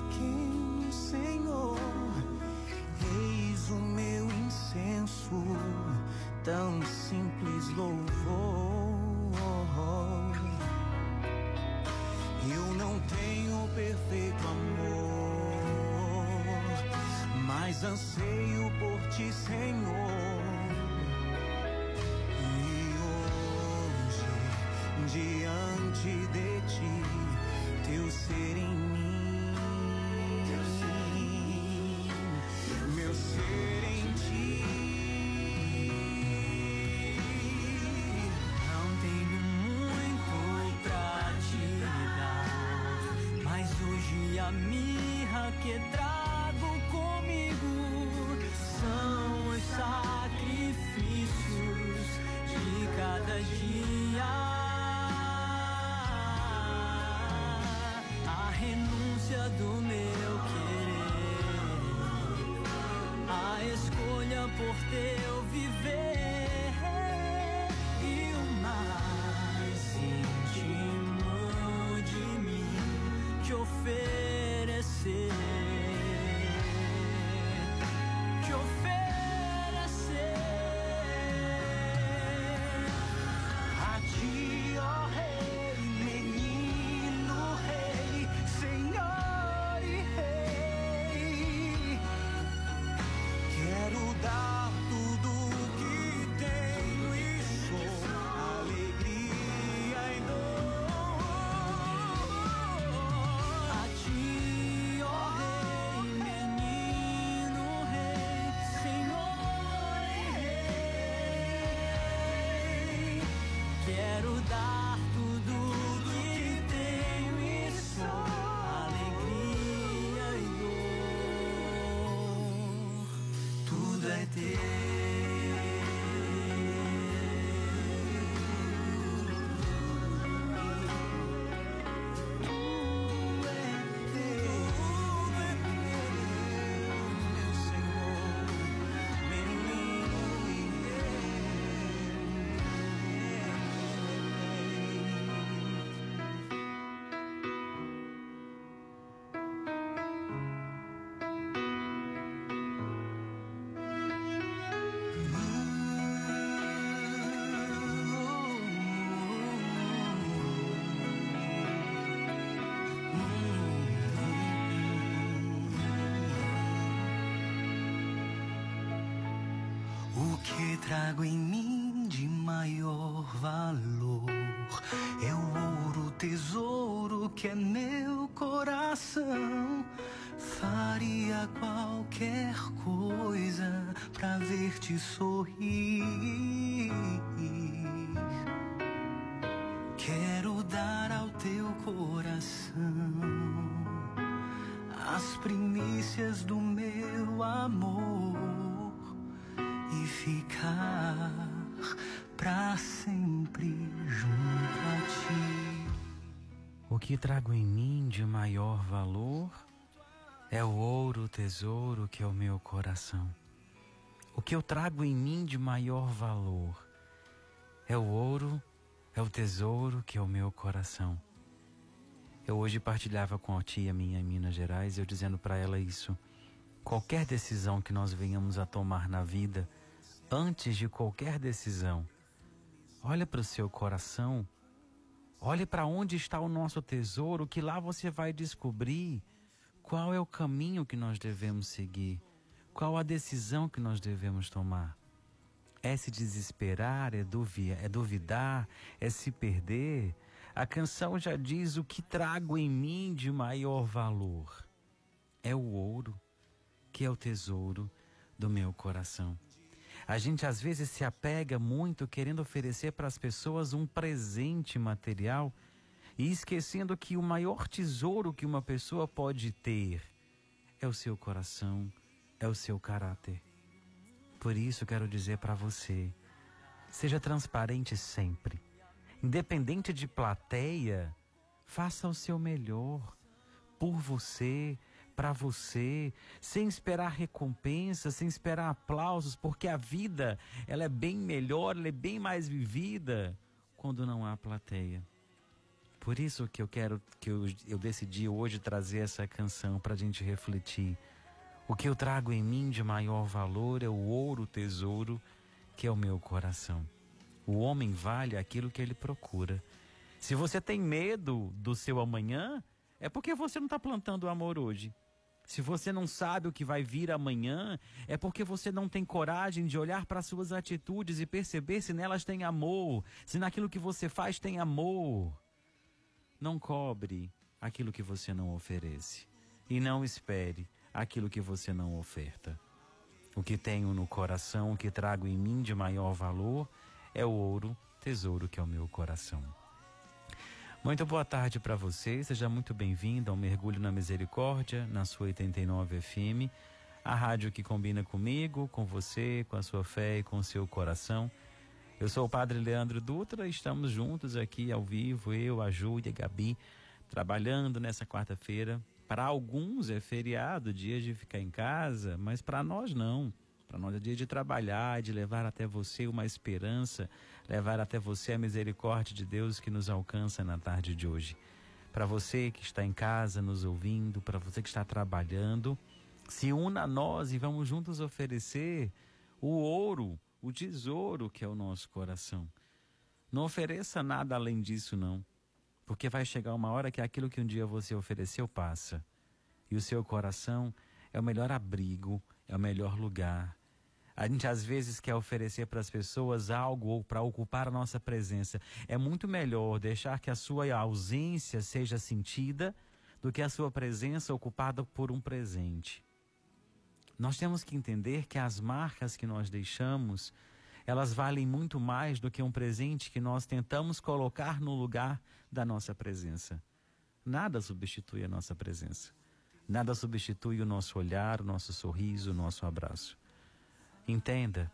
Pequeno Senhor. Eis o meu incenso, tão simples louvor. Eu não tenho perfeito amor, mas anseio por ti, Senhor. E hoje, diante de ti, teu ser em mim, ti. Não tenho muito pra te dar, mas hoje a mirra que trago em mim de maior valor é o ouro, tesouro que é meu coração. Faria qualquer coisa pra ver-te sorrir. Que trago em mim de maior valor é o ouro, o tesouro que é o meu coração. O que eu trago em mim de maior valor é o ouro, é o tesouro que é o meu coração. Eu hoje partilhava com a tia minha em Minas Gerais, eu dizendo para ela isso. Qualquer decisão que nós venhamos a tomar na vida, antes de qualquer decisão, olha para o seu coração, olhe para onde está o nosso tesouro, que lá você vai descobrir qual é o caminho que nós devemos seguir, qual a decisão que nós devemos tomar. É se desesperar, é, duvidar, é duvidar, é se perder. A canção já diz o que trago em mim de maior valor. É o ouro, que é o tesouro do meu coração. A gente às vezes se apega muito querendo oferecer para as pessoas um presente material e esquecendo que o maior tesouro que uma pessoa pode ter é o seu coração, é o seu caráter. Por isso quero dizer para você: seja transparente sempre. Independente de plateia, faça o seu melhor por você, para você, sem esperar recompensa, sem esperar aplausos, porque a vida, ela é bem melhor, ela é bem mais vivida quando não há plateia. Por isso que eu quero que eu, eu decidi hoje trazer essa canção para a gente refletir. O que eu trago em mim de maior valor é o ouro, tesouro, que é o meu coração. O homem vale aquilo que ele procura. Se você tem medo do seu amanhã, é porque você não está plantando amor hoje. Se você não sabe o que vai vir amanhã, é porque você não tem coragem de olhar para suas atitudes e perceber se nelas tem amor, se naquilo que você faz tem amor. Não cobre aquilo que você não oferece. E não espere aquilo que você não oferta. O que tenho no coração, o que trago em mim de maior valor, é o ouro, tesouro que é o meu coração. Muito boa tarde para você, seja muito bem-vindo ao Mergulho na Misericórdia, na sua 89 FM, a rádio que combina comigo, com você, com a sua fé e com o seu coração. Eu sou o Padre Leandro Dutra, estamos juntos aqui ao vivo, eu, a Ju e a Gabi, trabalhando nessa quarta-feira para alguns é feriado, dia de ficar em casa, mas para nós não. Para nós é dia de trabalhar, de levar até você uma esperança, levar até você a misericórdia de Deus que nos alcança na tarde de hoje. Para você que está em casa nos ouvindo, para você que está trabalhando, se una a nós e vamos juntos oferecer o ouro, o tesouro que é o nosso coração. Não ofereça nada além disso, não. Porque vai chegar uma hora que aquilo que um dia você ofereceu passa. E o seu coração é o melhor abrigo, é o melhor lugar. A gente às vezes quer oferecer para as pessoas algo ou para ocupar a nossa presença. É muito melhor deixar que a sua ausência seja sentida do que a sua presença ocupada por um presente. Nós temos que entender que as marcas que nós deixamos elas valem muito mais do que um presente que nós tentamos colocar no lugar da nossa presença. Nada substitui a nossa presença. Nada substitui o nosso olhar, o nosso sorriso, o nosso abraço. Entenda,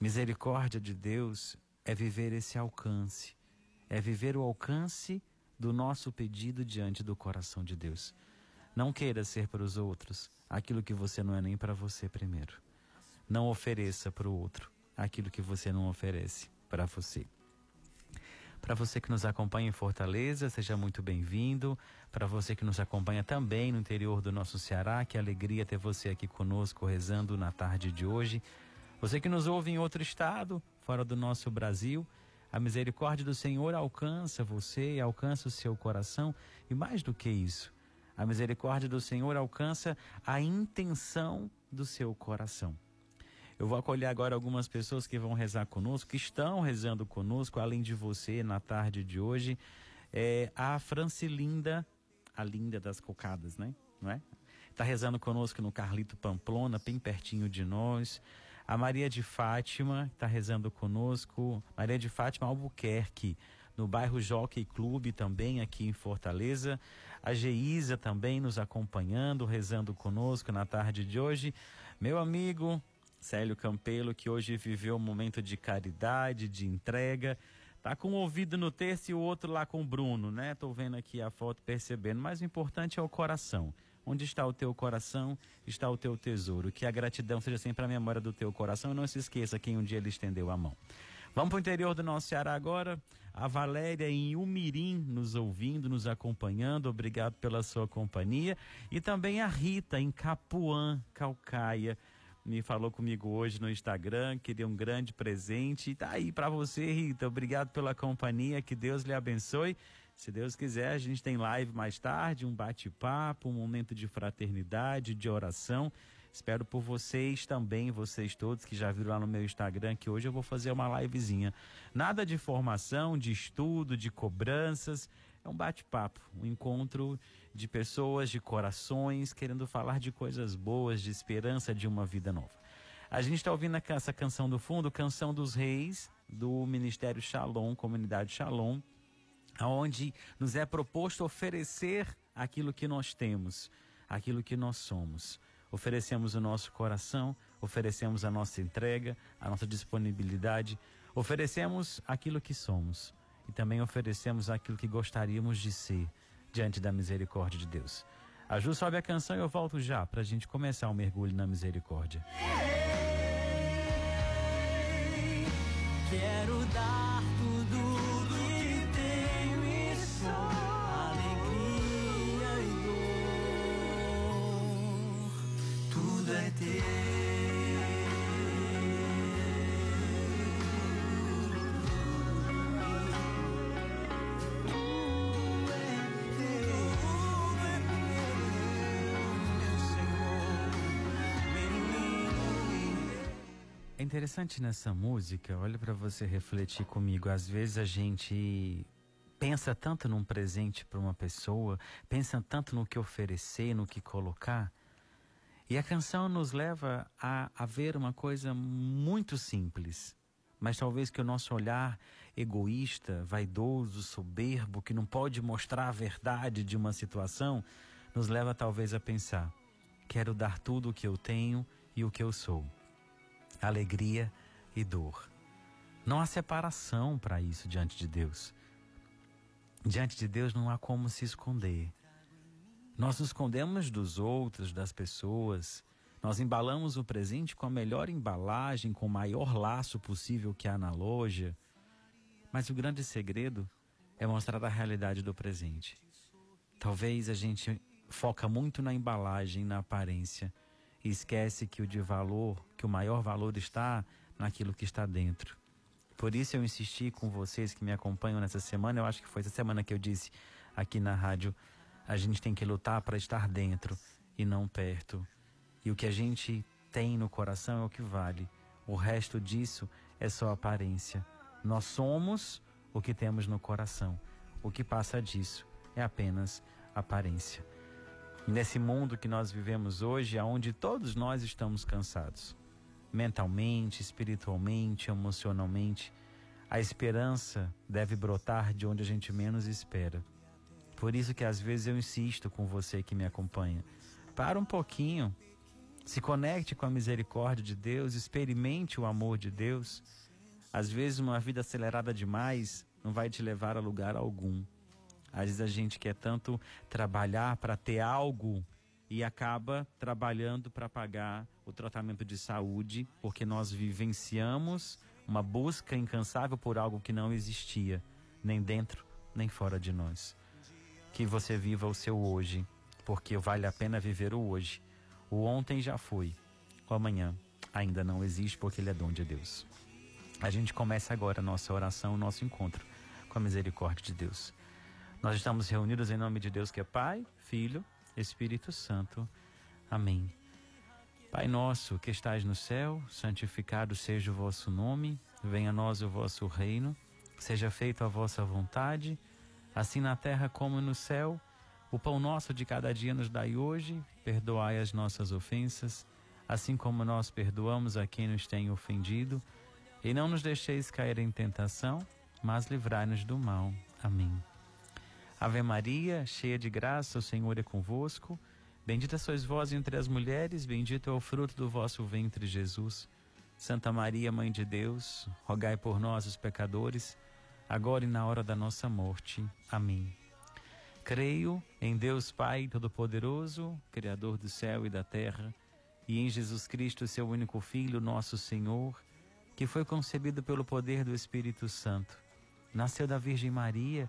misericórdia de Deus é viver esse alcance, é viver o alcance do nosso pedido diante do coração de Deus. Não queira ser para os outros aquilo que você não é nem para você primeiro. Não ofereça para o outro aquilo que você não oferece para você. Para você que nos acompanha em Fortaleza, seja muito bem-vindo. Para você que nos acompanha também no interior do nosso Ceará, que alegria ter você aqui conosco rezando na tarde de hoje. Você que nos ouve em outro estado, fora do nosso Brasil, a misericórdia do Senhor alcança você, alcança o seu coração e mais do que isso, a misericórdia do Senhor alcança a intenção do seu coração. Eu vou acolher agora algumas pessoas que vão rezar conosco, que estão rezando conosco, além de você, na tarde de hoje. É a Francilinda, a linda das cocadas, né? Não é? Está rezando conosco no Carlito Pamplona, bem pertinho de nós. A Maria de Fátima está rezando conosco. Maria de Fátima Albuquerque, no bairro Jockey Clube, também aqui em Fortaleza. A Geisa também nos acompanhando, rezando conosco na tarde de hoje. Meu amigo Célio Campelo, que hoje viveu um momento de caridade, de entrega, Tá com um ouvido no terço e o outro lá com o Bruno, né? Tô vendo aqui a foto, percebendo. Mas o importante é o coração. Onde está o teu coração, está o teu tesouro. Que a gratidão seja sempre a memória do teu coração e não se esqueça quem um dia ele estendeu a mão. Vamos para o interior do nosso Ceará agora. A Valéria em Umirim nos ouvindo, nos acompanhando. Obrigado pela sua companhia. E também a Rita em Capuã, Calcaia me falou comigo hoje no Instagram, queria um grande presente. E tá aí para você, Rita. Obrigado pela companhia, que Deus lhe abençoe. Se Deus quiser, a gente tem live mais tarde, um bate-papo, um momento de fraternidade, de oração. Espero por vocês também, vocês todos que já viram lá no meu Instagram, que hoje eu vou fazer uma livezinha. Nada de formação, de estudo, de cobranças. É um bate-papo, um encontro de pessoas, de corações, querendo falar de coisas boas, de esperança de uma vida nova. A gente está ouvindo essa canção do fundo, Canção dos Reis, do Ministério Shalom, Comunidade Shalom, onde nos é proposto oferecer aquilo que nós temos, aquilo que nós somos. Oferecemos o nosso coração, oferecemos a nossa entrega, a nossa disponibilidade, oferecemos aquilo que somos e também oferecemos aquilo que gostaríamos de ser diante da misericórdia de Deus. A Ju sobe a canção e eu volto já para a gente começar o mergulho na misericórdia. Quero dar tudo que tenho e sou, alegria e dor, tudo é teu. É interessante nessa música, olha para você refletir comigo. Às vezes a gente pensa tanto num presente para uma pessoa, pensa tanto no que oferecer, no que colocar. E a canção nos leva a, a ver uma coisa muito simples, mas talvez que o nosso olhar egoísta, vaidoso, soberbo, que não pode mostrar a verdade de uma situação, nos leva talvez a pensar: quero dar tudo o que eu tenho e o que eu sou alegria e dor. Não há separação para isso diante de Deus. Diante de Deus não há como se esconder. Nós nos escondemos dos outros, das pessoas. Nós embalamos o presente com a melhor embalagem, com o maior laço possível que há na loja. Mas o grande segredo é mostrar a realidade do presente. Talvez a gente foca muito na embalagem, na aparência, e esquece que o de valor, que o maior valor está naquilo que está dentro. Por isso eu insisti com vocês que me acompanham nessa semana, eu acho que foi essa semana que eu disse aqui na rádio, a gente tem que lutar para estar dentro e não perto. E o que a gente tem no coração é o que vale. O resto disso é só aparência. Nós somos o que temos no coração. O que passa disso é apenas aparência. Nesse mundo que nós vivemos hoje, onde todos nós estamos cansados, mentalmente, espiritualmente, emocionalmente, a esperança deve brotar de onde a gente menos espera. Por isso que às vezes eu insisto com você que me acompanha. Para um pouquinho, se conecte com a misericórdia de Deus, experimente o amor de Deus. Às vezes uma vida acelerada demais não vai te levar a lugar algum. Às vezes a gente quer tanto trabalhar para ter algo e acaba trabalhando para pagar o tratamento de saúde, porque nós vivenciamos uma busca incansável por algo que não existia, nem dentro, nem fora de nós. Que você viva o seu hoje, porque vale a pena viver o hoje. O ontem já foi, o amanhã ainda não existe, porque ele é dom de Deus. A gente começa agora a nossa oração, o nosso encontro com a misericórdia de Deus. Nós estamos reunidos em nome de Deus que é Pai, Filho, Espírito Santo. Amém. Pai nosso que estais no céu, santificado seja o vosso nome, venha a nós o vosso reino, seja feita a vossa vontade, assim na terra como no céu. O pão nosso de cada dia nos dai hoje, perdoai as nossas ofensas, assim como nós perdoamos a quem nos tem ofendido, e não nos deixeis cair em tentação, mas livrai-nos do mal. Amém. Ave Maria, cheia de graça, o Senhor é convosco. Bendita sois vós entre as mulheres, bendito é o fruto do vosso ventre, Jesus. Santa Maria, Mãe de Deus, rogai por nós, os pecadores, agora e na hora da nossa morte. Amém. Creio em Deus Pai Todo-Poderoso, Criador do céu e da terra, e em Jesus Cristo, seu único Filho, nosso Senhor, que foi concebido pelo poder do Espírito Santo. Nasceu da Virgem Maria,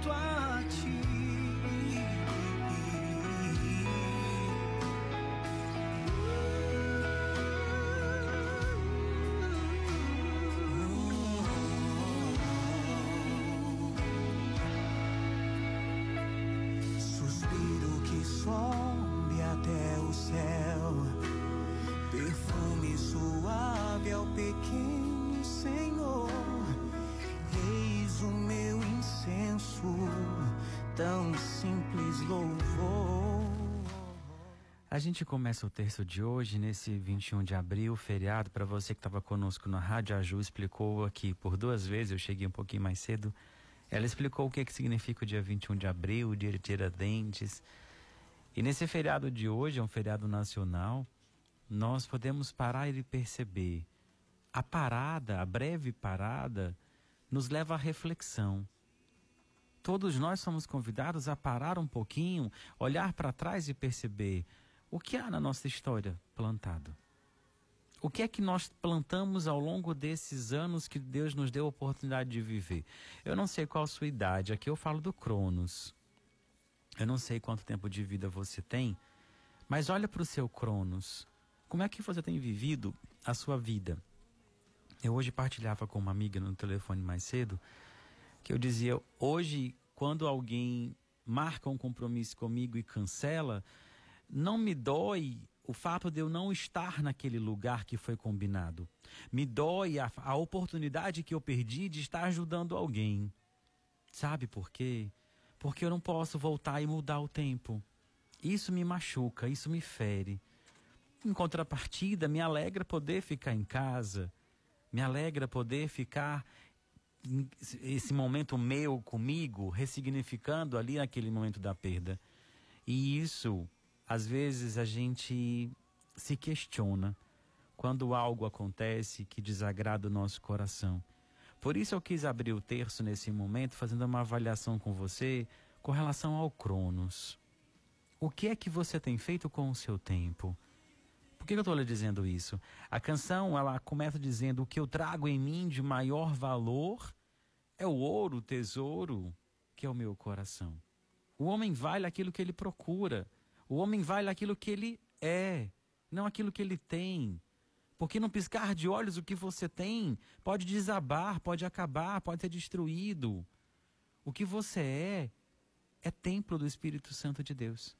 Junto gente começa o terço de hoje, nesse 21 de abril, feriado. Para você que estava conosco na rádio, a Ju explicou aqui por duas vezes, eu cheguei um pouquinho mais cedo. Ela explicou o que, que significa o dia 21 de abril, o dia de Tiradentes. E nesse feriado de hoje, é um feriado nacional, nós podemos parar e perceber. A parada, a breve parada, nos leva à reflexão. Todos nós somos convidados a parar um pouquinho, olhar para trás e perceber o que há na nossa história plantado. O que é que nós plantamos ao longo desses anos que Deus nos deu a oportunidade de viver? Eu não sei qual a sua idade, aqui eu falo do Cronos. Eu não sei quanto tempo de vida você tem, mas olha para o seu Cronos. Como é que você tem vivido a sua vida? Eu hoje partilhava com uma amiga no telefone mais cedo que eu dizia: hoje, quando alguém marca um compromisso comigo e cancela, não me dói o fato de eu não estar naquele lugar que foi combinado. Me dói a, a oportunidade que eu perdi de estar ajudando alguém. Sabe por quê? Porque eu não posso voltar e mudar o tempo. Isso me machuca, isso me fere. Em contrapartida, me alegra poder ficar em casa, me alegra poder ficar esse momento meu comigo, ressignificando ali aquele momento da perda. E isso, às vezes, a gente se questiona quando algo acontece que desagrada o nosso coração. Por isso eu quis abrir o terço nesse momento, fazendo uma avaliação com você com relação ao Cronos. O que é que você tem feito com o seu tempo? Por que eu estou lhe dizendo isso? A canção ela começa dizendo: O que eu trago em mim de maior valor é o ouro, o tesouro, que é o meu coração. O homem vale aquilo que ele procura. O homem vale aquilo que ele é, não aquilo que ele tem. Porque no piscar de olhos o que você tem pode desabar, pode acabar, pode ser destruído. O que você é é templo do Espírito Santo de Deus.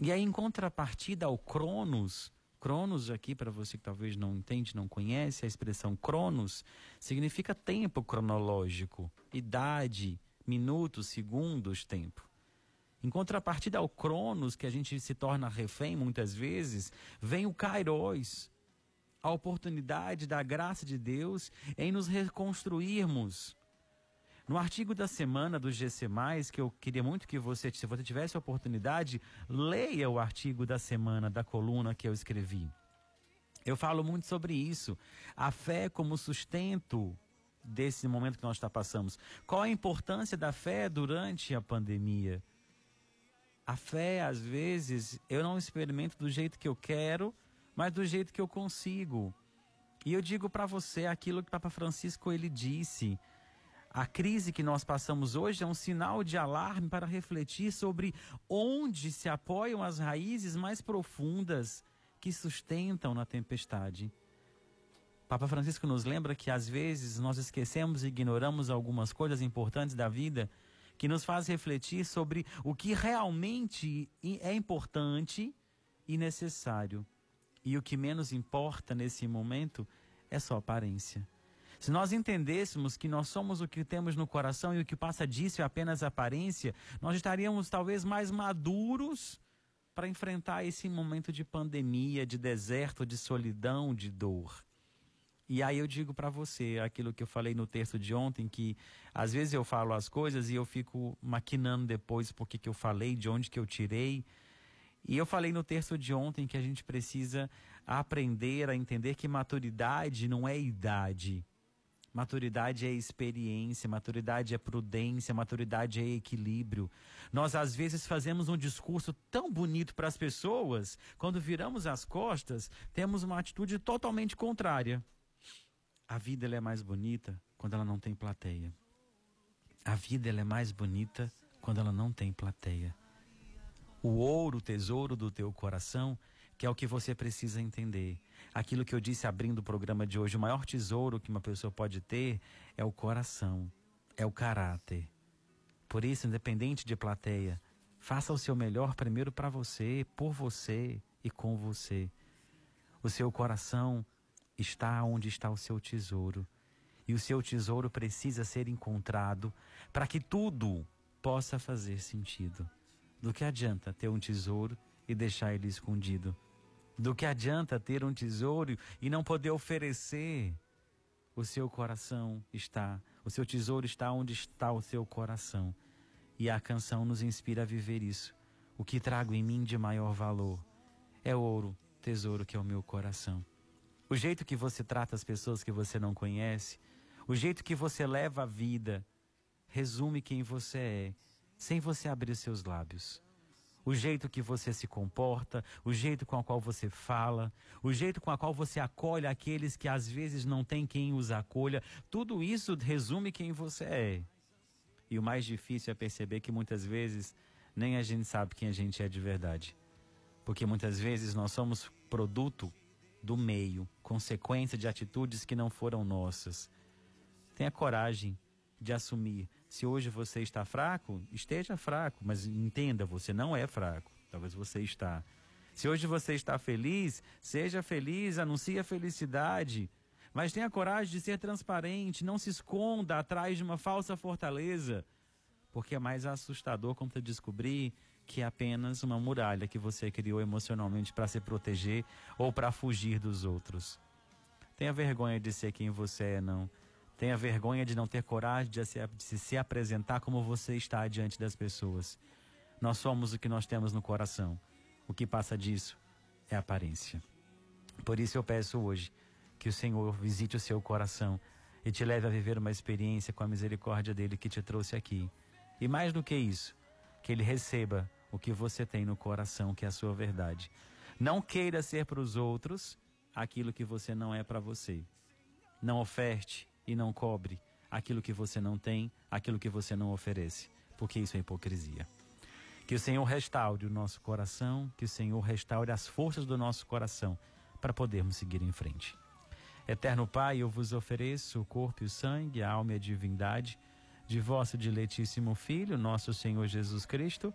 E aí, em contrapartida ao Cronos, Cronos aqui, para você que talvez não entende, não conhece, a expressão Cronos significa tempo cronológico, idade, minutos, segundos, tempo. Em contrapartida ao Cronos, que a gente se torna refém muitas vezes, vem o Kairos, a oportunidade da graça de Deus em nos reconstruirmos. No artigo da semana do GC, que eu queria muito que você, se você tivesse a oportunidade, leia o artigo da semana da coluna que eu escrevi. Eu falo muito sobre isso. A fé como sustento desse momento que nós está passamos. Qual a importância da fé durante a pandemia? A fé, às vezes, eu não experimento do jeito que eu quero, mas do jeito que eu consigo. E eu digo para você aquilo que Papa Francisco ele disse. A crise que nós passamos hoje é um sinal de alarme para refletir sobre onde se apoiam as raízes mais profundas que sustentam na tempestade. Papa Francisco nos lembra que às vezes nós esquecemos e ignoramos algumas coisas importantes da vida que nos faz refletir sobre o que realmente é importante e necessário. E o que menos importa nesse momento é só aparência. Se nós entendêssemos que nós somos o que temos no coração e o que passa disso é apenas aparência, nós estaríamos talvez mais maduros para enfrentar esse momento de pandemia, de deserto, de solidão, de dor. E aí eu digo para você aquilo que eu falei no texto de ontem, que às vezes eu falo as coisas e eu fico maquinando depois porque que eu falei, de onde que eu tirei. E eu falei no texto de ontem que a gente precisa aprender a entender que maturidade não é idade. Maturidade é experiência, maturidade é prudência, maturidade é equilíbrio. Nós às vezes fazemos um discurso tão bonito para as pessoas, quando viramos as costas, temos uma atitude totalmente contrária. A vida ela é mais bonita quando ela não tem plateia. A vida ela é mais bonita quando ela não tem plateia. O ouro, o tesouro do teu coração, que é o que você precisa entender. Aquilo que eu disse abrindo o programa de hoje, o maior tesouro que uma pessoa pode ter é o coração, é o caráter. Por isso, independente de plateia, faça o seu melhor primeiro para você, por você e com você. O seu coração está onde está o seu tesouro. E o seu tesouro precisa ser encontrado para que tudo possa fazer sentido. Do que adianta ter um tesouro e deixar ele escondido? Do que adianta ter um tesouro e não poder oferecer? O seu coração está, o seu tesouro está onde está o seu coração. E a canção nos inspira a viver isso. O que trago em mim de maior valor é ouro, tesouro que é o meu coração. O jeito que você trata as pessoas que você não conhece, o jeito que você leva a vida, resume quem você é, sem você abrir seus lábios. O jeito que você se comporta, o jeito com o qual você fala, o jeito com o qual você acolhe aqueles que às vezes não tem quem os acolha, tudo isso resume quem você é. E o mais difícil é perceber que muitas vezes nem a gente sabe quem a gente é de verdade. Porque muitas vezes nós somos produto do meio, consequência de atitudes que não foram nossas. Tenha coragem de assumir. Se hoje você está fraco, esteja fraco, mas entenda, você não é fraco. Talvez você está. Se hoje você está feliz, seja feliz, anuncie a felicidade. Mas tenha coragem de ser transparente, não se esconda atrás de uma falsa fortaleza. Porque é mais assustador quando descobrir que é apenas uma muralha que você criou emocionalmente para se proteger ou para fugir dos outros. Tenha vergonha de ser quem você é, não. Tenha vergonha de não ter coragem de se, de se apresentar como você está diante das pessoas. Nós somos o que nós temos no coração. O que passa disso é aparência. Por isso eu peço hoje que o Senhor visite o seu coração e te leve a viver uma experiência com a misericórdia dele que te trouxe aqui. E mais do que isso, que ele receba o que você tem no coração, que é a sua verdade. Não queira ser para os outros aquilo que você não é para você. Não oferte e não cobre aquilo que você não tem, aquilo que você não oferece, porque isso é hipocrisia. Que o Senhor restaure o nosso coração, que o Senhor restaure as forças do nosso coração para podermos seguir em frente. Eterno Pai, eu vos ofereço o corpo e o sangue, a alma e a divindade de vosso diletíssimo Filho, nosso Senhor Jesus Cristo,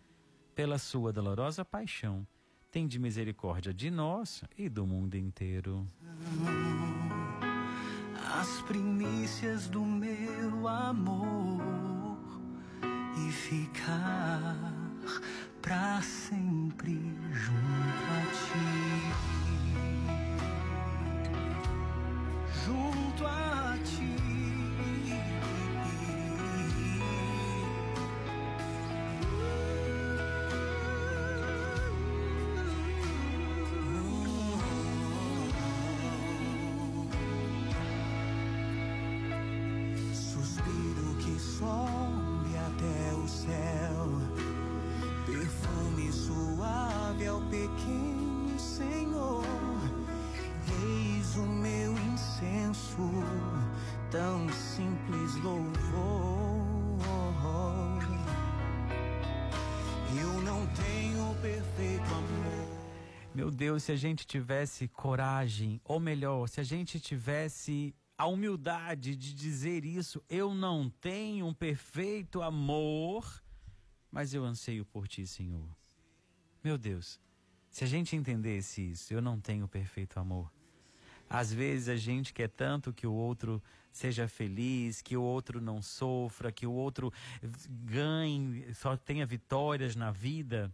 Pela sua dolorosa paixão, tende misericórdia de nós e do mundo inteiro. As primícias do meu amor e ficar para sempre junto a ti. Junto a Deus, se a gente tivesse coragem, ou melhor, se a gente tivesse a humildade de dizer isso, eu não tenho um perfeito amor, mas eu anseio por ti, Senhor. Meu Deus, se a gente entendesse isso, eu não tenho perfeito amor. Às vezes a gente quer tanto que o outro seja feliz, que o outro não sofra, que o outro ganhe, só tenha vitórias na vida,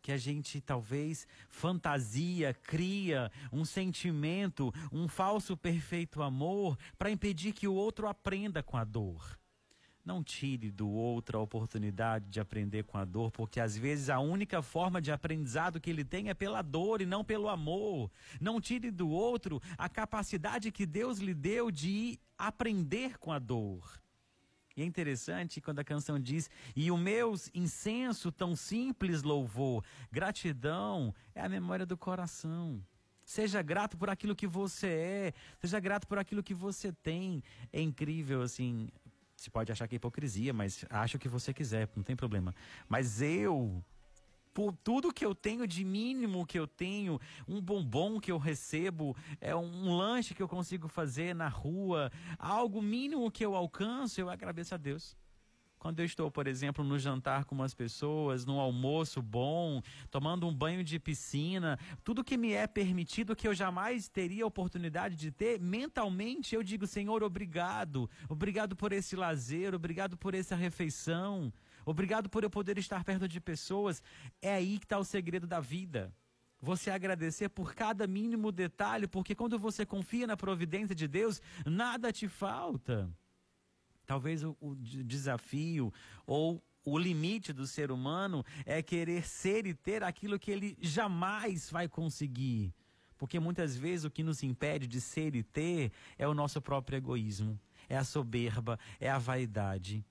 que a gente talvez fantasia, cria um sentimento, um falso perfeito amor para impedir que o outro aprenda com a dor. Não tire do outro a oportunidade de aprender com a dor, porque às vezes a única forma de aprendizado que ele tem é pela dor e não pelo amor. Não tire do outro a capacidade que Deus lhe deu de aprender com a dor. E é interessante quando a canção diz: E o meu incenso tão simples louvor. Gratidão é a memória do coração. Seja grato por aquilo que você é, seja grato por aquilo que você tem. É incrível, assim, você pode achar que é hipocrisia, mas acha o que você quiser, não tem problema. Mas eu, tudo que eu tenho de mínimo que eu tenho, um bombom que eu recebo, é um lanche que eu consigo fazer na rua, algo mínimo que eu alcanço, eu agradeço a Deus. Quando eu estou, por exemplo, no jantar com umas pessoas, num almoço bom, tomando um banho de piscina, tudo que me é permitido que eu jamais teria oportunidade de ter, mentalmente eu digo, Senhor, obrigado. Obrigado por esse lazer, obrigado por essa refeição. Obrigado por eu poder estar perto de pessoas. É aí que está o segredo da vida. Você agradecer por cada mínimo detalhe, porque quando você confia na providência de Deus, nada te falta. Talvez o, o desafio ou o limite do ser humano é querer ser e ter aquilo que ele jamais vai conseguir. Porque muitas vezes o que nos impede de ser e ter é o nosso próprio egoísmo, é a soberba, é a vaidade.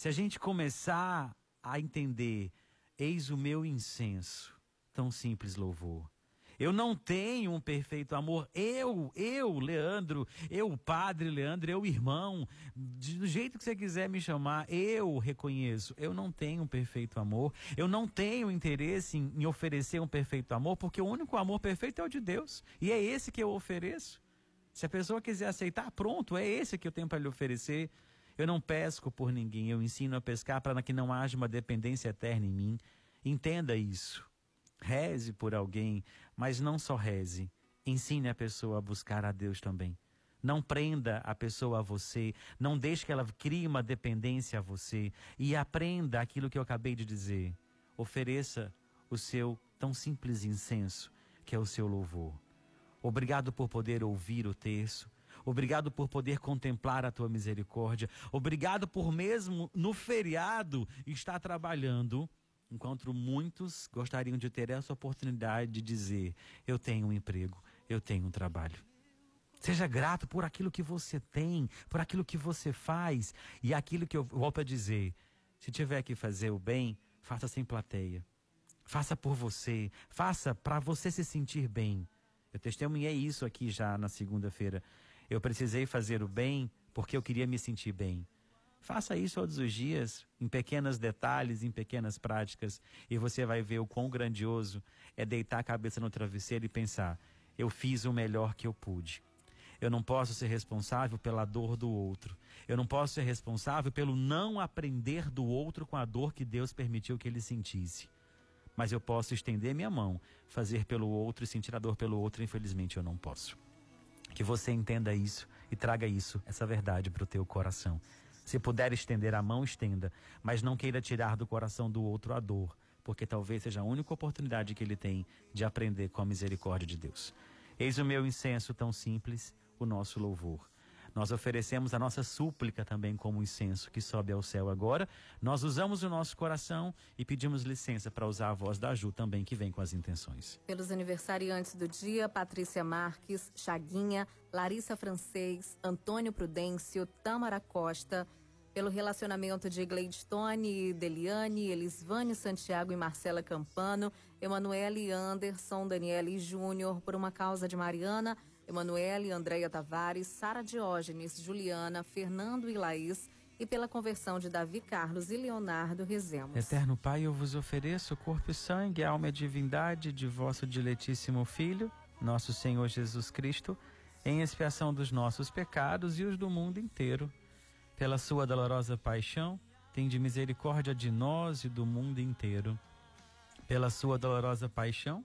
Se a gente começar a entender, eis o meu incenso, tão simples louvor. Eu não tenho um perfeito amor. Eu, eu, Leandro, eu, padre Leandro, eu, irmão, do jeito que você quiser me chamar, eu reconheço. Eu não tenho um perfeito amor. Eu não tenho interesse em, em oferecer um perfeito amor, porque o único amor perfeito é o de Deus. E é esse que eu ofereço. Se a pessoa quiser aceitar, pronto, é esse que eu tenho para lhe oferecer. Eu não pesco por ninguém, eu ensino a pescar para que não haja uma dependência eterna em mim. Entenda isso. Reze por alguém, mas não só reze. Ensine a pessoa a buscar a Deus também. Não prenda a pessoa a você, não deixe que ela crie uma dependência a você e aprenda aquilo que eu acabei de dizer. Ofereça o seu tão simples incenso, que é o seu louvor. Obrigado por poder ouvir o texto. Obrigado por poder contemplar a tua misericórdia. Obrigado por mesmo no feriado estar trabalhando enquanto muitos gostariam de ter essa oportunidade de dizer: Eu tenho um emprego, eu tenho um trabalho. Seja grato por aquilo que você tem, por aquilo que você faz e aquilo que eu volto a dizer. Se tiver que fazer o bem, faça sem plateia. Faça por você, faça para você se sentir bem. Eu testemunhei isso aqui já na segunda-feira. Eu precisei fazer o bem porque eu queria me sentir bem. Faça isso todos os dias, em pequenos detalhes, em pequenas práticas, e você vai ver o quão grandioso é deitar a cabeça no travesseiro e pensar: eu fiz o melhor que eu pude. Eu não posso ser responsável pela dor do outro. Eu não posso ser responsável pelo não aprender do outro com a dor que Deus permitiu que ele sentisse. Mas eu posso estender minha mão, fazer pelo outro e sentir a dor pelo outro. Infelizmente, eu não posso. Que você entenda isso e traga isso, essa verdade, para o teu coração. Se puder estender a mão, estenda, mas não queira tirar do coração do outro a dor, porque talvez seja a única oportunidade que ele tem de aprender com a misericórdia de Deus. Eis o meu incenso tão simples, o nosso louvor. Nós oferecemos a nossa súplica também como incenso que sobe ao céu agora. Nós usamos o nosso coração e pedimos licença para usar a voz da Ju também, que vem com as intenções. Pelos aniversariantes do dia, Patrícia Marques, Chaguinha, Larissa Francês, Antônio Prudêncio, Tamara Costa, pelo relacionamento de Gleidstone, Deliane, Elisvane Santiago e Marcela Campano, Emanuele Anderson, Daniele Júnior, por uma causa de Mariana, Emanuele, Andréia Tavares, Sara Diógenes, Juliana, Fernando e Laís e pela conversão de Davi Carlos e Leonardo Rezemos. Eterno Pai, eu vos ofereço corpo e sangue, alma e divindade de vosso diletíssimo Filho, nosso Senhor Jesus Cristo, em expiação dos nossos pecados e os do mundo inteiro. Pela sua dolorosa paixão, tende misericórdia de nós e do mundo inteiro. Pela sua dolorosa paixão,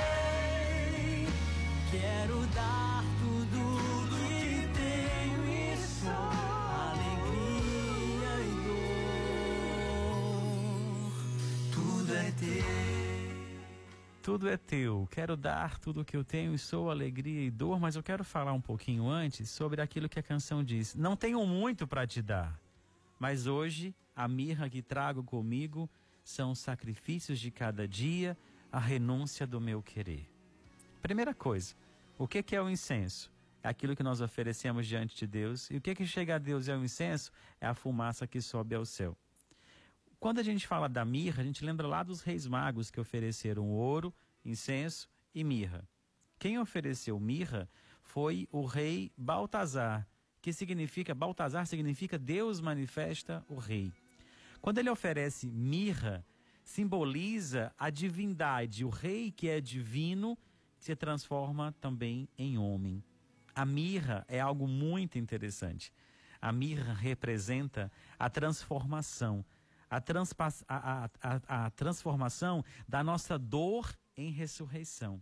Tudo é teu. Quero dar tudo o que eu tenho e sou alegria e dor, mas eu quero falar um pouquinho antes sobre aquilo que a canção diz. Não tenho muito para te dar, mas hoje a mirra que trago comigo são os sacrifícios de cada dia, a renúncia do meu querer. Primeira coisa, o que é o incenso? É aquilo que nós oferecemos diante de Deus. E o que chega a Deus é o incenso? É a fumaça que sobe ao céu. Quando a gente fala da mirra, a gente lembra lá dos reis magos que ofereceram ouro, incenso e mirra. Quem ofereceu mirra foi o rei Baltazar, que significa, Baltazar significa Deus manifesta o rei. Quando ele oferece mirra, simboliza a divindade, o rei que é divino se transforma também em homem. A mirra é algo muito interessante. A mirra representa a transformação a, a, a, a transformação da nossa dor em ressurreição.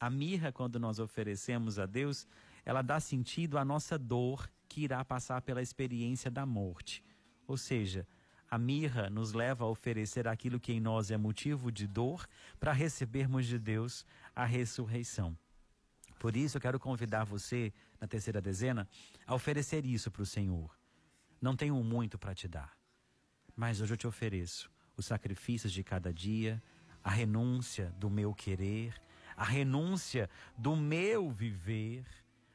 A mirra, quando nós oferecemos a Deus, ela dá sentido à nossa dor que irá passar pela experiência da morte. Ou seja, a mirra nos leva a oferecer aquilo que em nós é motivo de dor para recebermos de Deus a ressurreição. Por isso eu quero convidar você, na terceira dezena, a oferecer isso para o Senhor. Não tenho muito para te dar. Mas hoje eu te ofereço os sacrifícios de cada dia, a renúncia do meu querer, a renúncia do meu viver,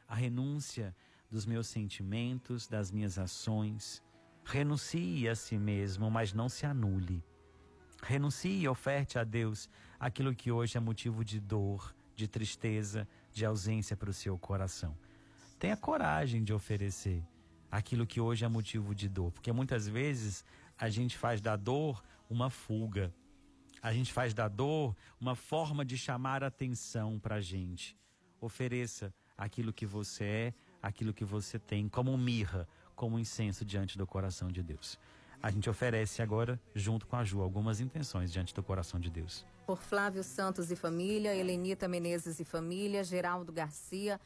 a renúncia dos meus sentimentos, das minhas ações. Renuncie a si mesmo, mas não se anule. Renuncie e oferte a Deus aquilo que hoje é motivo de dor, de tristeza, de ausência para o seu coração. Tenha coragem de oferecer aquilo que hoje é motivo de dor, porque muitas vezes a gente faz da dor uma fuga. A gente faz da dor uma forma de chamar atenção para a gente. Ofereça aquilo que você é, aquilo que você tem, como mirra, como incenso diante do coração de Deus. A gente oferece agora, junto com a Ju, algumas intenções diante do coração de Deus. Por Flávio Santos e família, Helenita Menezes e família, Geraldo Garcia,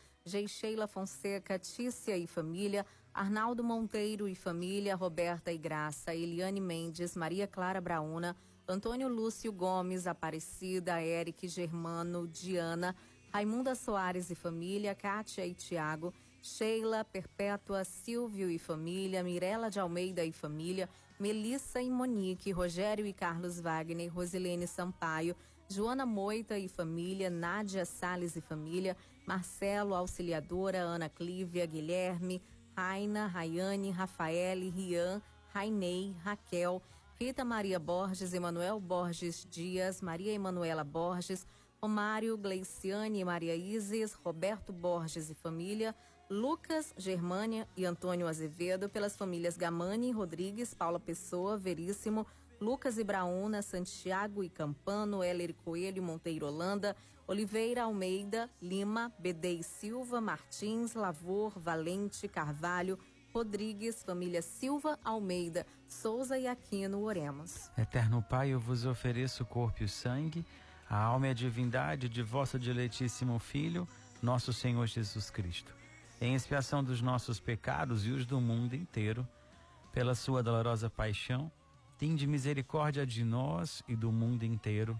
Sheila Fonseca, Tícia e família, Arnaldo Monteiro e família, Roberta e Graça, Eliane Mendes, Maria Clara Brauna, Antônio Lúcio Gomes, Aparecida, Eric Germano, Diana, Raimunda Soares e família, Kátia e Tiago, Sheila, Perpétua, Silvio e família, Mirela de Almeida e família, Melissa e Monique, Rogério e Carlos Wagner, Rosilene Sampaio, Joana Moita e família, Nádia Sales e família, Marcelo, Auxiliadora, Ana Clívia, Guilherme, Raina, Rayane, Rafaele, Rian, Rainei, Raquel, Rita Maria Borges, Emanuel Borges Dias, Maria Emanuela Borges, Romário, Gleiciane e Maria Isis, Roberto Borges e família, Lucas, Germânia e Antônio Azevedo, pelas famílias Gamani, Rodrigues, Paula Pessoa, Veríssimo, Lucas e Brauna, Santiago e Campano, Heller Coelho, Monteiro Holanda, Oliveira Almeida, Lima, Bedei Silva, Martins, Lavor, Valente, Carvalho, Rodrigues, família Silva, Almeida, Souza e Aquino, oremos. Eterno Pai, eu vos ofereço o corpo e o sangue, a alma e a divindade de vosso diletíssimo Filho, nosso Senhor Jesus Cristo, em expiação dos nossos pecados e os do mundo inteiro, pela sua dolorosa paixão, tende misericórdia de nós e do mundo inteiro,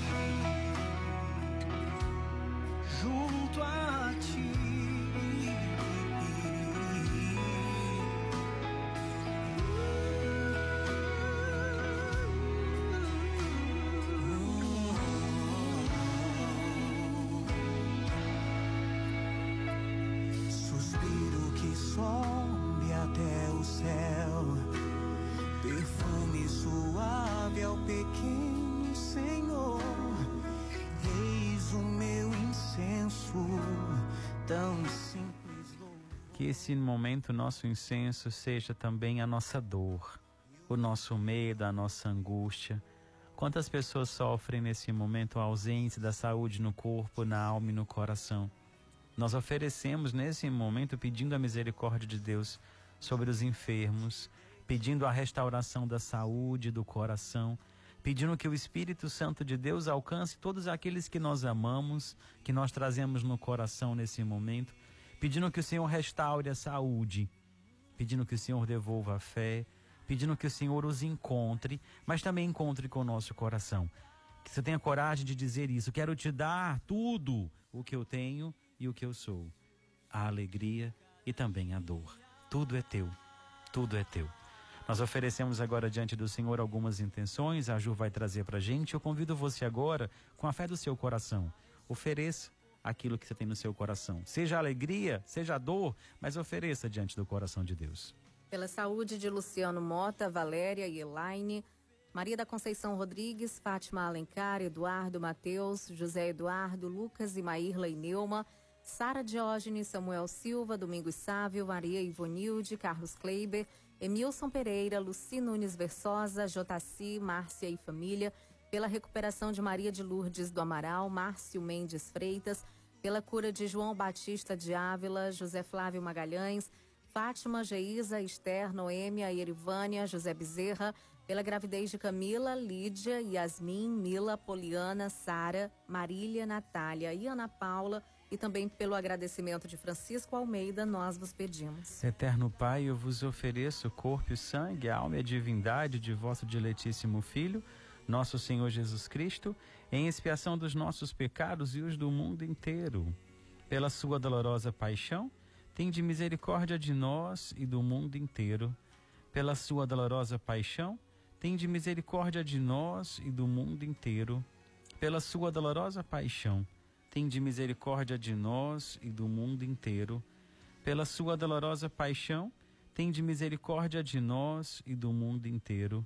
Esse momento, nosso incenso, seja também a nossa dor, o nosso medo, a nossa angústia. Quantas pessoas sofrem nesse momento a ausência da saúde no corpo, na alma e no coração? Nós oferecemos nesse momento pedindo a misericórdia de Deus sobre os enfermos, pedindo a restauração da saúde do coração, pedindo que o Espírito Santo de Deus alcance todos aqueles que nós amamos, que nós trazemos no coração nesse momento, pedindo que o Senhor restaure a saúde, pedindo que o Senhor devolva a fé, pedindo que o Senhor os encontre, mas também encontre com o nosso coração. Que você tenha coragem de dizer isso. Quero te dar tudo o que eu tenho e o que eu sou. A alegria e também a dor. Tudo é teu. Tudo é teu. Nós oferecemos agora diante do Senhor algumas intenções, a Ju vai trazer para a gente. Eu convido você agora, com a fé do seu coração, ofereça aquilo que você tem no seu coração. Seja alegria, seja dor, mas ofereça diante do coração de Deus. Pela saúde de Luciano Mota, Valéria e Elaine, Maria da Conceição Rodrigues, Fátima Alencar, Eduardo Mateus, José Eduardo, Lucas e Maírla e Neuma, Sara Diógenes, Samuel Silva, Domingos Sávio, Maria Ivonilde, Carlos Kleiber, Emilson Pereira, Luci Nunes Versosa, Jotaci, Márcia e família, pela recuperação de Maria de Lourdes do Amaral, Márcio Mendes Freitas, pela cura de João Batista de Ávila, José Flávio Magalhães, Fátima, Geisa, Esther, Noêmia, Erivânia, José Bezerra, pela gravidez de Camila, Lídia, Yasmin, Mila, Poliana, Sara, Marília, Natália e Ana Paula, e também pelo agradecimento de Francisco Almeida, nós vos pedimos. Eterno Pai, eu vos ofereço corpo e sangue, alma e divindade de vosso diletíssimo Filho, nosso Senhor Jesus Cristo, em expiação dos nossos pecados e os do mundo inteiro. Pela sua dolorosa paixão, tende misericórdia de nós e do mundo inteiro. Pela sua dolorosa paixão, tende misericórdia de nós e do mundo inteiro. Pela sua dolorosa paixão, tende misericórdia de nós e do mundo inteiro. Pela sua dolorosa paixão, tende misericórdia de nós e do mundo inteiro.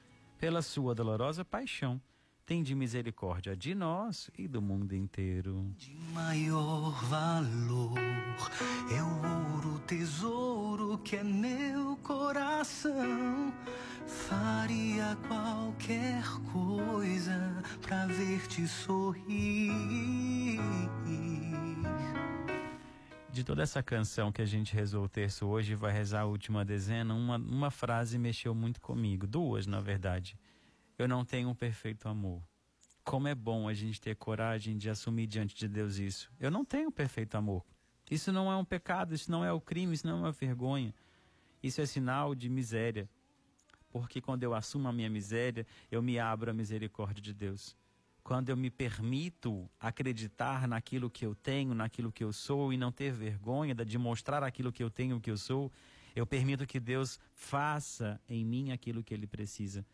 pela sua dolorosa paixão. Tende misericórdia de nós e do mundo inteiro. De maior valor é o ouro, tesouro que é meu coração. Faria qualquer coisa pra ver-te sorrir. De toda essa canção que a gente rezou o terço hoje, vai rezar a última dezena, uma, uma frase mexeu muito comigo. Duas, na verdade. Eu não tenho um perfeito amor. Como é bom a gente ter coragem de assumir diante de Deus isso. Eu não tenho um perfeito amor. Isso não é um pecado, isso não é o crime, isso não é uma vergonha. Isso é sinal de miséria. Porque quando eu assumo a minha miséria, eu me abro à misericórdia de Deus quando eu me permito acreditar naquilo que eu tenho, naquilo que eu sou e não ter vergonha de mostrar aquilo que eu tenho, o que eu sou, eu permito que Deus faça em mim aquilo que Ele precisa.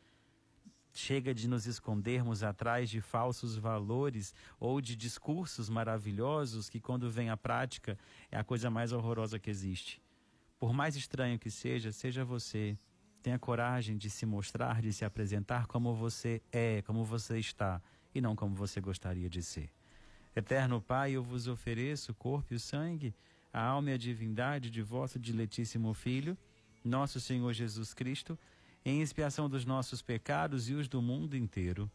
Chega de nos escondermos atrás de falsos valores ou de discursos maravilhosos que, quando vem à prática, é a coisa mais horrorosa que existe. Por mais estranho que seja, seja você. Tenha coragem de se mostrar, de se apresentar como você é, como você está e não como você gostaria de ser. Eterno Pai, eu vos ofereço o corpo e o sangue, a alma e a divindade de vosso diletíssimo Filho, nosso Senhor Jesus Cristo, em expiação dos nossos pecados e os do mundo inteiro.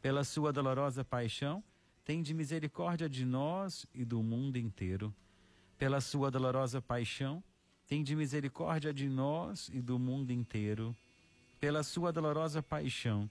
Pela sua dolorosa paixão, tende misericórdia de nós e do mundo inteiro. Pela sua dolorosa paixão, tende misericórdia de nós e do mundo inteiro. Pela sua dolorosa paixão,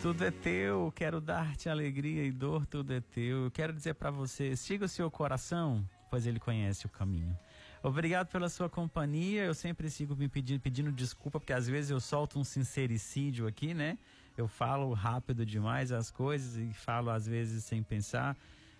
Tudo é teu, quero dar-te alegria e dor, tudo é teu. Eu quero dizer para você, siga o seu coração, pois ele conhece o caminho. Obrigado pela sua companhia. Eu sempre sigo me pedindo, pedindo desculpa, porque às vezes eu solto um sincericídio aqui, né? Eu falo rápido demais as coisas e falo às vezes sem pensar,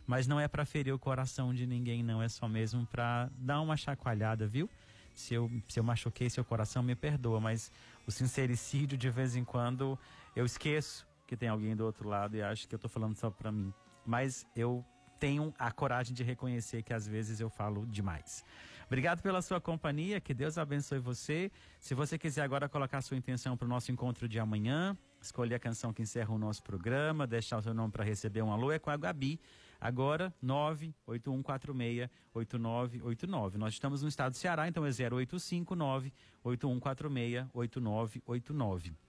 mas não é para ferir o coração de ninguém, não. É só mesmo para dar uma chacoalhada, viu? Se eu, se eu machuquei seu coração, me perdoa, mas o sincericídio de vez em quando eu esqueço que tem alguém do outro lado e acho que eu estou falando só para mim. Mas eu tenho a coragem de reconhecer que às vezes eu falo demais. Obrigado pela sua companhia, que Deus abençoe você. Se você quiser agora colocar sua intenção para o nosso encontro de amanhã, escolher a canção que encerra o nosso programa, deixar o seu nome para receber um alô, é com a Gabi. Agora, 981468989. Nós estamos no estado do Ceará, então é 0859 8146 8989.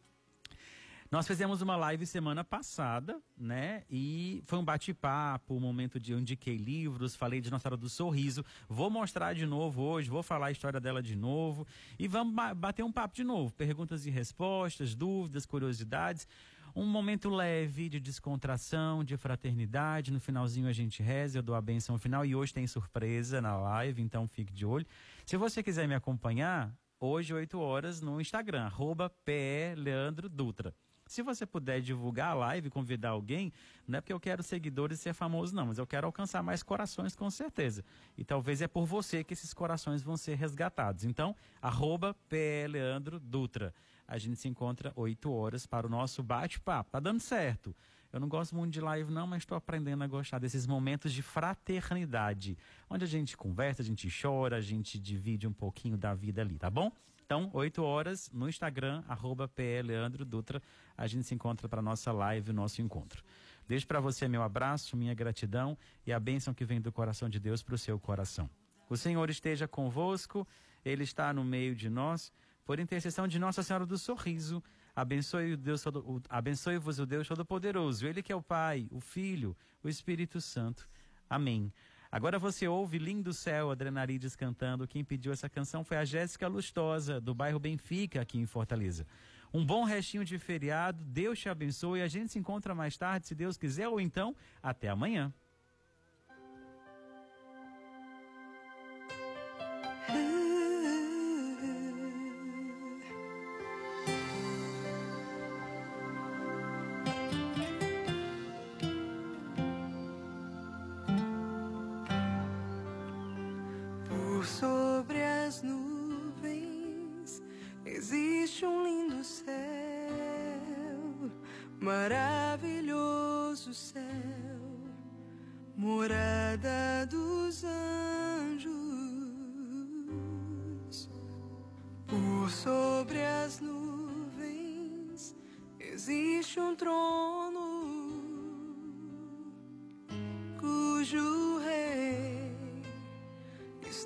Nós fizemos uma live semana passada, né? E foi um bate-papo, um momento de eu indiquei livros, falei de Nossa Senhora do Sorriso. Vou mostrar de novo hoje, vou falar a história dela de novo. E vamos bater um papo de novo. Perguntas e respostas, dúvidas, curiosidades. Um momento leve de descontração, de fraternidade. No finalzinho a gente reza, eu dou a benção final. E hoje tem surpresa na live, então fique de olho. Se você quiser me acompanhar, hoje, 8 horas, no Instagram, arroba Dutra. Se você puder divulgar a live, convidar alguém, não é porque eu quero seguidores e ser famoso, não, mas eu quero alcançar mais corações com certeza. E talvez é por você que esses corações vão ser resgatados. Então, arroba Leandro Dutra. A gente se encontra 8 horas para o nosso bate-papo. Tá dando certo. Eu não gosto muito de live, não, mas estou aprendendo a gostar desses momentos de fraternidade, onde a gente conversa, a gente chora, a gente divide um pouquinho da vida ali, tá bom? Então, 8 horas no Instagram, arroba Dutra, a gente se encontra para nossa live, nosso encontro. Deixo para você meu abraço, minha gratidão e a bênção que vem do coração de Deus para o seu coração. O Senhor esteja convosco, Ele está no meio de nós. Por intercessão de Nossa Senhora do Sorriso, abençoe-vos o Deus, abençoe o Deus Todo-Poderoso, Ele que é o Pai, o Filho, o Espírito Santo. Amém. Agora você ouve Lindo Céu, Adrenarides cantando. Quem pediu essa canção foi a Jéssica Lustosa, do bairro Benfica, aqui em Fortaleza. Um bom restinho de feriado, Deus te abençoe. A gente se encontra mais tarde, se Deus quiser, ou então até amanhã.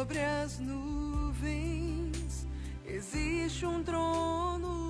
sobre as nuvens. Existe um trono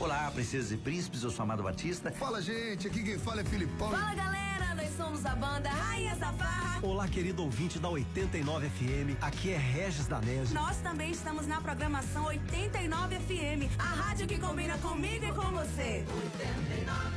Olá, princesas e príncipes, eu sou Amado Batista. Fala, gente, aqui quem fala é Filipão. Fala, galera, nós somos a banda Rainha Safarra. Olá, querido ouvinte da 89 FM, aqui é Regis Danese. Nós também estamos na programação 89 FM, a rádio que combina comigo e com você. 89